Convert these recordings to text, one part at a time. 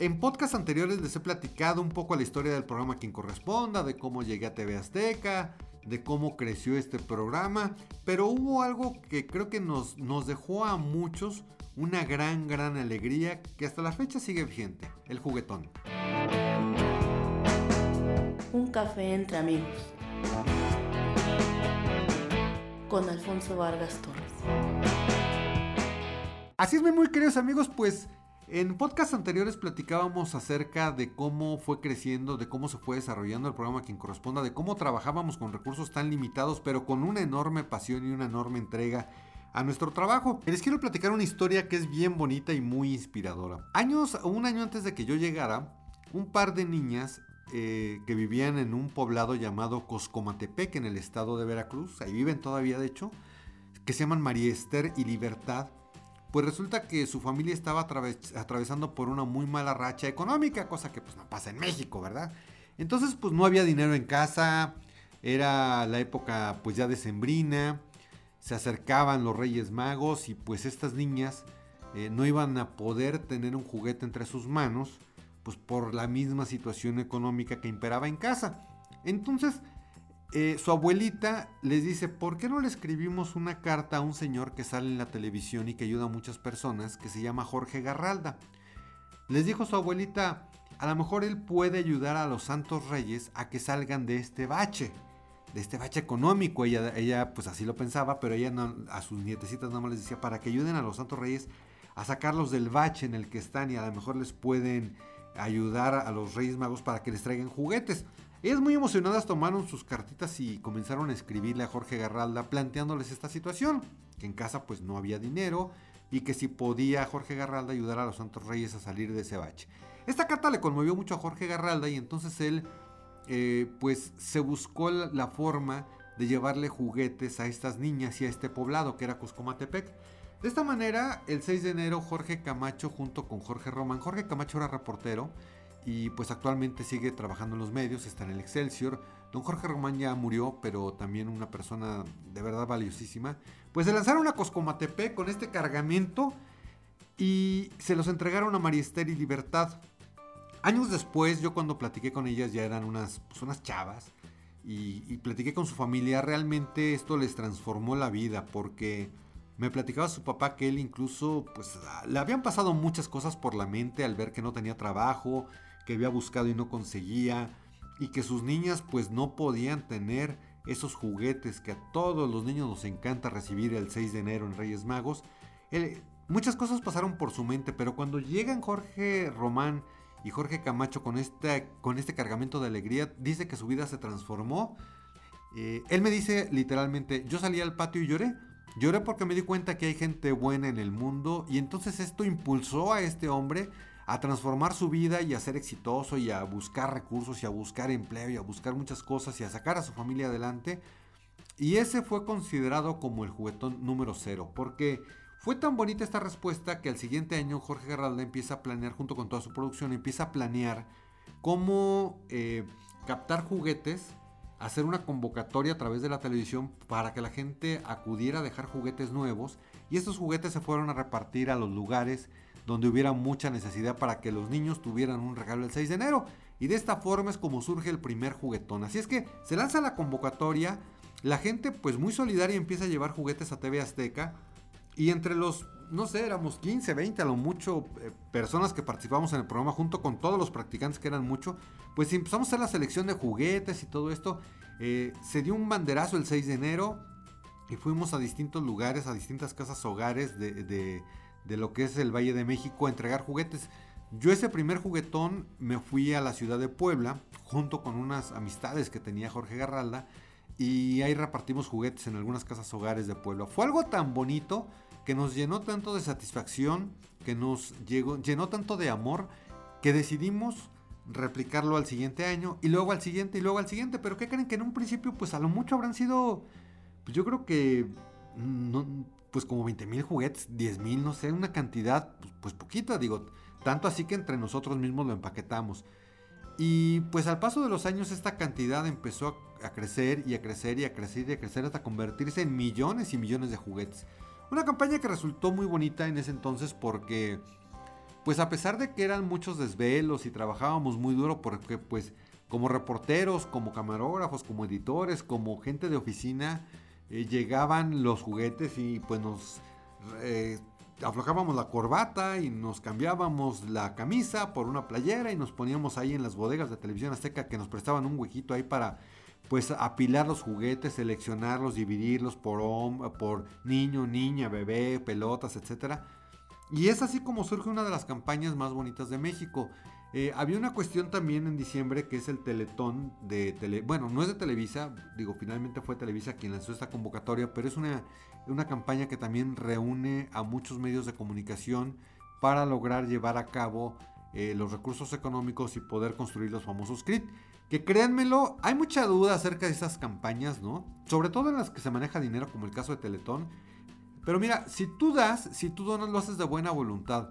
En podcasts anteriores les he platicado un poco la historia del programa Quien Corresponda, de cómo llegué a TV Azteca, de cómo creció este programa, pero hubo algo que creo que nos, nos dejó a muchos una gran, gran alegría que hasta la fecha sigue vigente, el juguetón. Un café entre amigos. Con Alfonso Vargas Torres. Así es, muy queridos amigos, pues en podcasts anteriores platicábamos acerca de cómo fue creciendo, de cómo se fue desarrollando el programa quien corresponda, de cómo trabajábamos con recursos tan limitados, pero con una enorme pasión y una enorme entrega a nuestro trabajo. Les quiero platicar una historia que es bien bonita y muy inspiradora. Años, un año antes de que yo llegara, un par de niñas eh, que vivían en un poblado llamado Coscomatepec en el estado de Veracruz, ahí viven todavía de hecho, que se llaman María Esther y Libertad, pues resulta que su familia estaba atravesando por una muy mala racha económica, cosa que pues no pasa en México, ¿verdad? Entonces pues no había dinero en casa, era la época pues ya decembrina, se acercaban los Reyes Magos y pues estas niñas eh, no iban a poder tener un juguete entre sus manos, pues por la misma situación económica que imperaba en casa. Entonces eh, su abuelita les dice, ¿por qué no le escribimos una carta a un señor que sale en la televisión y que ayuda a muchas personas, que se llama Jorge Garralda? Les dijo su abuelita, a lo mejor él puede ayudar a los santos reyes a que salgan de este bache, de este bache económico. Ella, ella pues así lo pensaba, pero ella a sus nietecitas nada más les decía, para que ayuden a los santos reyes a sacarlos del bache en el que están y a lo mejor les pueden ayudar a los reyes magos para que les traigan juguetes. Ellas muy emocionadas tomaron sus cartitas y comenzaron a escribirle a Jorge Garralda planteándoles esta situación, que en casa pues no había dinero y que si podía Jorge Garralda ayudar a los Santos Reyes a salir de ese bache. Esta carta le conmovió mucho a Jorge Garralda y entonces él eh, pues se buscó la forma de llevarle juguetes a estas niñas y a este poblado que era Cuscomatepec. De esta manera, el 6 de enero Jorge Camacho junto con Jorge Román, Jorge Camacho era reportero, y pues actualmente sigue trabajando en los medios, está en el Excelsior. Don Jorge Román ya murió, pero también una persona de verdad valiosísima. Pues se lanzaron a Coscomatepec con este cargamento y se los entregaron a Mariester y Libertad. Años después, yo cuando platiqué con ellas ya eran unas, pues chavas y, y platiqué con su familia, realmente esto les transformó la vida porque me platicaba su papá que él incluso pues le habían pasado muchas cosas por la mente al ver que no tenía trabajo, que había buscado y no conseguía, y que sus niñas pues no podían tener esos juguetes que a todos los niños nos encanta recibir el 6 de enero en Reyes Magos. muchas cosas pasaron por su mente, pero cuando llegan Jorge Román y Jorge Camacho con este, con este cargamento de alegría, dice que su vida se transformó. Eh, él me dice literalmente, yo salí al patio y lloré. Lloré porque me di cuenta que hay gente buena en el mundo y entonces esto impulsó a este hombre a transformar su vida y a ser exitoso y a buscar recursos y a buscar empleo y a buscar muchas cosas y a sacar a su familia adelante. Y ese fue considerado como el juguetón número cero, porque fue tan bonita esta respuesta que al siguiente año Jorge Garralda empieza a planear, junto con toda su producción, empieza a planear cómo eh, captar juguetes, hacer una convocatoria a través de la televisión para que la gente acudiera a dejar juguetes nuevos y estos juguetes se fueron a repartir a los lugares donde hubiera mucha necesidad para que los niños tuvieran un regalo el 6 de enero. Y de esta forma es como surge el primer juguetón. Así es que se lanza la convocatoria, la gente pues muy solidaria empieza a llevar juguetes a TV Azteca y entre los, no sé, éramos 15, 20 a lo mucho eh, personas que participamos en el programa junto con todos los practicantes que eran mucho, pues empezamos a hacer la selección de juguetes y todo esto. Eh, se dio un banderazo el 6 de enero y fuimos a distintos lugares, a distintas casas hogares de de lo que es el Valle de México entregar juguetes. Yo ese primer juguetón me fui a la ciudad de Puebla junto con unas amistades que tenía Jorge Garralda y ahí repartimos juguetes en algunas casas hogares de Puebla. Fue algo tan bonito que nos llenó tanto de satisfacción, que nos llegó, llenó tanto de amor que decidimos replicarlo al siguiente año y luego al siguiente y luego al siguiente. Pero ¿qué creen que en un principio pues a lo mucho habrán sido, pues yo creo que no, pues como 20 mil juguetes, 10 mil, no sé, una cantidad pues, pues, poquita, digo, tanto así que entre nosotros mismos lo empaquetamos. Y pues al paso de los años esta cantidad empezó a, crecer y a crecer y a crecer y a crecer hasta convertirse en millones y millones de juguetes. Una campaña que resultó muy bonita en ese entonces porque pues a pesar de que eran muchos desvelos y trabajábamos muy duro porque pues como reporteros, como camarógrafos, como editores, como gente de oficina, eh, llegaban los juguetes y pues nos eh, aflojábamos la corbata y nos cambiábamos la camisa por una playera y nos poníamos ahí en las bodegas de televisión azteca que nos prestaban un huequito ahí para pues apilar los juguetes, seleccionarlos, dividirlos por, por niño, niña, bebé, pelotas, etcétera. Y es así como surge una de las campañas más bonitas de México. Eh, había una cuestión también en diciembre que es el Teletón de tele, bueno, no es de Televisa, digo, finalmente fue Televisa quien lanzó esta convocatoria, pero es una, una campaña que también reúne a muchos medios de comunicación para lograr llevar a cabo eh, los recursos económicos y poder construir los famosos CRIT. Que créanmelo, hay mucha duda acerca de esas campañas, ¿no? Sobre todo en las que se maneja dinero, como el caso de Teletón. Pero mira, si tú das, si tú donas, lo haces de buena voluntad.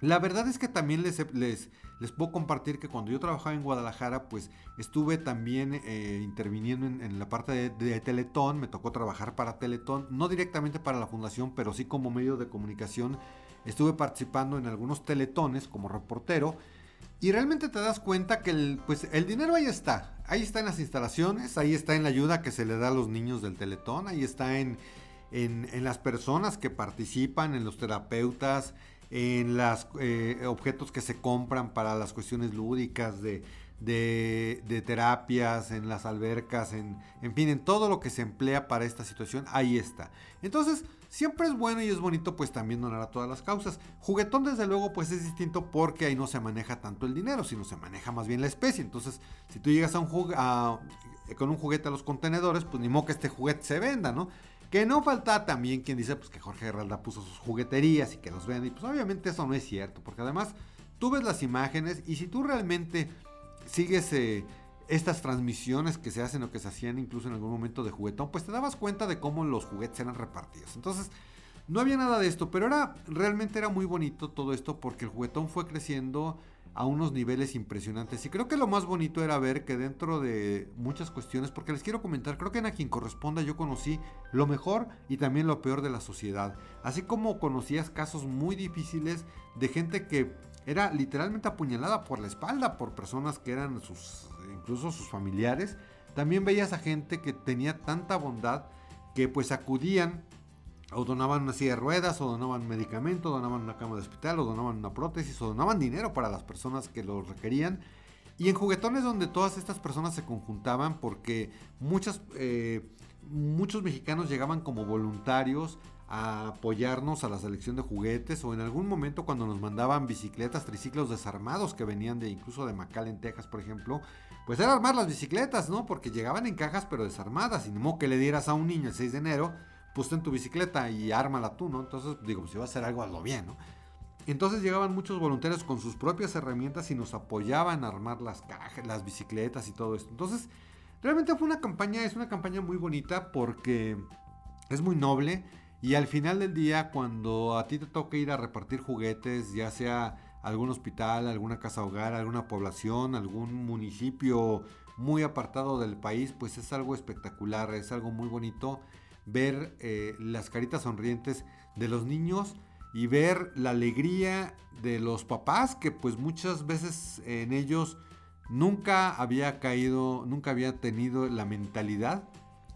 La verdad es que también les, les, les puedo compartir que cuando yo trabajaba en Guadalajara, pues estuve también eh, interviniendo en, la parte de, de, Teletón, me tocó trabajar para Teletón, no directamente para la fundación, pero sí como medio de comunicación. Estuve participando en algunos teletones como reportero y realmente te das cuenta que el, pues, el dinero ahí está. Ahí está en las instalaciones, ahí está en la ayuda que se le da a los niños del Teletón, ahí está en, en, las personas que participan, en los terapeutas, en los eh, objetos que se compran para las cuestiones lúdicas de, de, terapias, en las albercas, en, en fin, en todo lo que se emplea para esta situación, ahí está. Entonces, Siempre es bueno y es bonito pues también donar a todas las causas. Juguetón desde luego pues es distinto porque ahí no se maneja tanto el dinero, sino se maneja más bien la especie. Entonces si tú llegas a un con un juguete a los contenedores, pues ni modo que este juguete se venda, ¿no? Que no falta también quien dice pues que Jorge Herralda puso sus jugueterías y que los vende. Y pues obviamente eso no es cierto, porque además tú ves las imágenes y si tú realmente sigues... Eh, estas transmisiones que se hacen o que se hacían incluso en algún momento de juguetón, pues te dabas cuenta de cómo los juguetes eran repartidos. Entonces, no había nada de esto, pero era realmente era muy bonito todo esto porque el juguetón fue creciendo a unos niveles impresionantes. Y creo que lo más bonito era ver que dentro de muchas cuestiones, porque les quiero comentar, creo que en a quien corresponda yo conocí lo mejor y también lo peor de la sociedad. Así como conocías casos muy difíciles de gente que era literalmente apuñalada por la espalda por personas que eran sus incluso sus familiares, también veías a gente que tenía tanta bondad que pues acudían o donaban una silla de ruedas, o donaban medicamento, donaban una cama de hospital, o donaban una prótesis, o donaban dinero para las personas que lo requerían. Y en juguetones donde todas estas personas se conjuntaban porque muchas, eh, muchos mexicanos llegaban como voluntarios a apoyarnos a la selección de juguetes o en algún momento cuando nos mandaban bicicletas, triciclos desarmados que venían de incluso de McAllen, Texas, por ejemplo, pues era armar las bicicletas, ¿no? Porque llegaban en cajas pero desarmadas y no que le dieras a un niño el 6 de enero, pues en tu bicicleta y ármala tú, ¿no? Entonces, digo, pues, si va a hacer algo, hazlo bien, ¿no? Entonces llegaban muchos voluntarios con sus propias herramientas y nos apoyaban a armar las cajas, las bicicletas y todo esto. Entonces, realmente fue una campaña, es una campaña muy bonita porque es muy noble y al final del día, cuando a ti te toca ir a repartir juguetes, ya sea algún hospital, alguna casa hogar, alguna población, algún municipio muy apartado del país, pues es algo espectacular, es algo muy bonito ver eh, las caritas sonrientes de los niños y ver la alegría de los papás que pues muchas veces en ellos nunca había caído, nunca había tenido la mentalidad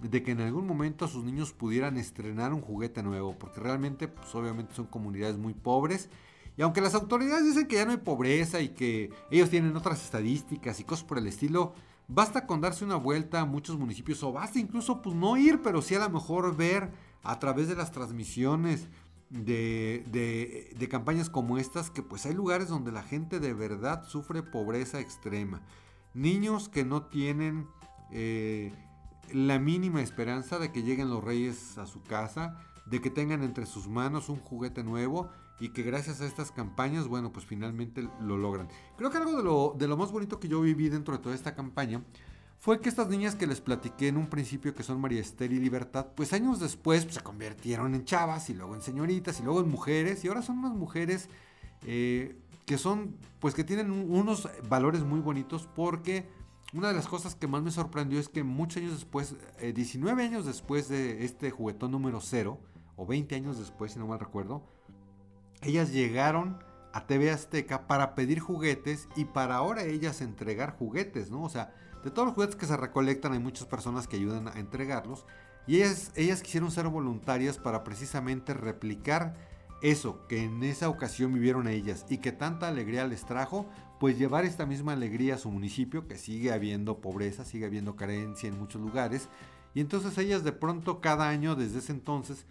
de que en algún momento sus niños pudieran estrenar un juguete nuevo, porque realmente pues obviamente son comunidades muy pobres. Y aunque las autoridades dicen que ya no hay pobreza y que ellos tienen otras estadísticas y cosas por el estilo, basta con darse una vuelta a muchos municipios o basta incluso pues no ir, pero sí a lo mejor ver a través de las transmisiones de, de, campañas como estas que pues hay lugares donde la gente de verdad sufre pobreza extrema. Niños que no tienen eh, la mínima esperanza de que lleguen los reyes a su casa, de que tengan entre sus manos un juguete nuevo y que gracias a estas campañas, bueno, pues finalmente lo logran. Creo que algo de lo, de lo más bonito que yo viví dentro de toda esta campaña fue que estas niñas que les platiqué en un principio que son María Esther y Libertad, pues años después pues, se convirtieron en chavas y luego en señoritas y luego en mujeres y ahora son unas mujeres eh, que son, pues que tienen unos valores muy bonitos porque una de las cosas que más me sorprendió es que muchos años después, 19 eh, años después de este juguetón número 0, o 20 años después si no mal recuerdo, ellas llegaron a TV Azteca para pedir juguetes y para ahora ellas entregar juguetes, ¿no? O sea, de todos los juguetes que se recolectan hay muchas personas que ayudan a entregarlos y ellas, ellas quisieron ser voluntarias para precisamente replicar eso que en esa ocasión vivieron ellas y que tanta alegría les trajo, pues llevar esta misma alegría a su municipio, que sigue habiendo pobreza, sigue habiendo carencia en muchos lugares. Y entonces ellas de pronto cada año desde ese entonces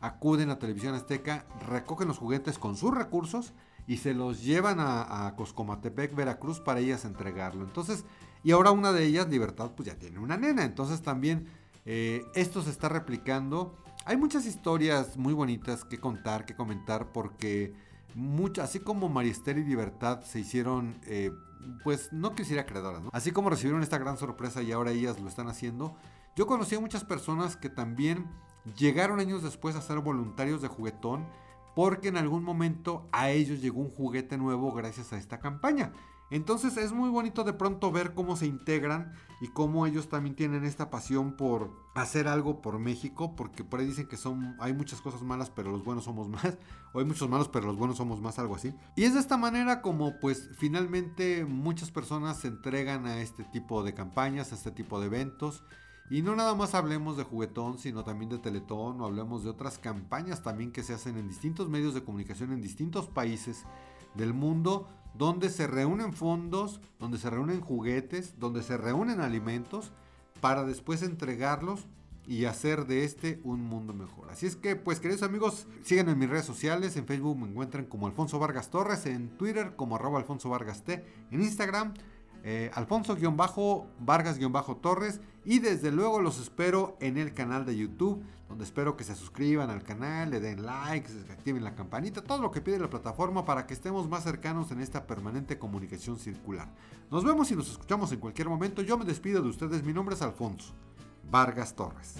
acuden a Televisión Azteca, recogen los juguetes con sus recursos y se los llevan a, Coscomatepec, Veracruz, para ellas entregarlo. Entonces, y ahora una de ellas, Libertad, pues ya tiene una nena. Entonces también eh, esto se está replicando. Hay muchas historias muy bonitas que contar, que comentar, porque así como Mariester y Libertad se hicieron, eh, pues no quisiera creadoras, ¿no? Así como recibieron esta gran sorpresa y ahora ellas lo están haciendo, yo conocí a muchas personas que también llegaron años después a ser voluntarios de juguetón porque en algún momento a ellos llegó un juguete nuevo gracias a esta campaña. Entonces es muy bonito de pronto ver cómo se integran y cómo ellos también tienen esta pasión por hacer algo por México, porque por ahí dicen que son hay muchas cosas malas, pero los buenos somos más, o hay muchos malos, pero los buenos somos más, algo así. Y es de esta manera como pues finalmente muchas personas se entregan a este tipo de campañas, a este tipo de eventos. Y no nada más hablemos de juguetón, sino también de teletón, o hablemos de otras campañas también que se hacen en distintos medios de comunicación en distintos países del mundo donde se reúnen fondos, donde se reúnen juguetes, donde se reúnen alimentos para después entregarlos y hacer de este un mundo mejor. Así es que, pues queridos amigos, síganme en mis redes sociales, en Facebook me encuentran como Alfonso Vargas Torres, en Twitter como arroba Alfonso Vargas T, en Instagram eh, Alfonso-Vargas-Torres y desde luego los espero en el canal de YouTube, donde espero que se suscriban al canal, le den like, se activen la campanita, todo lo que pide la plataforma para que estemos más cercanos en esta permanente comunicación circular. Nos vemos y nos escuchamos en cualquier momento. Yo me despido de ustedes. Mi nombre es Alfonso Vargas Torres.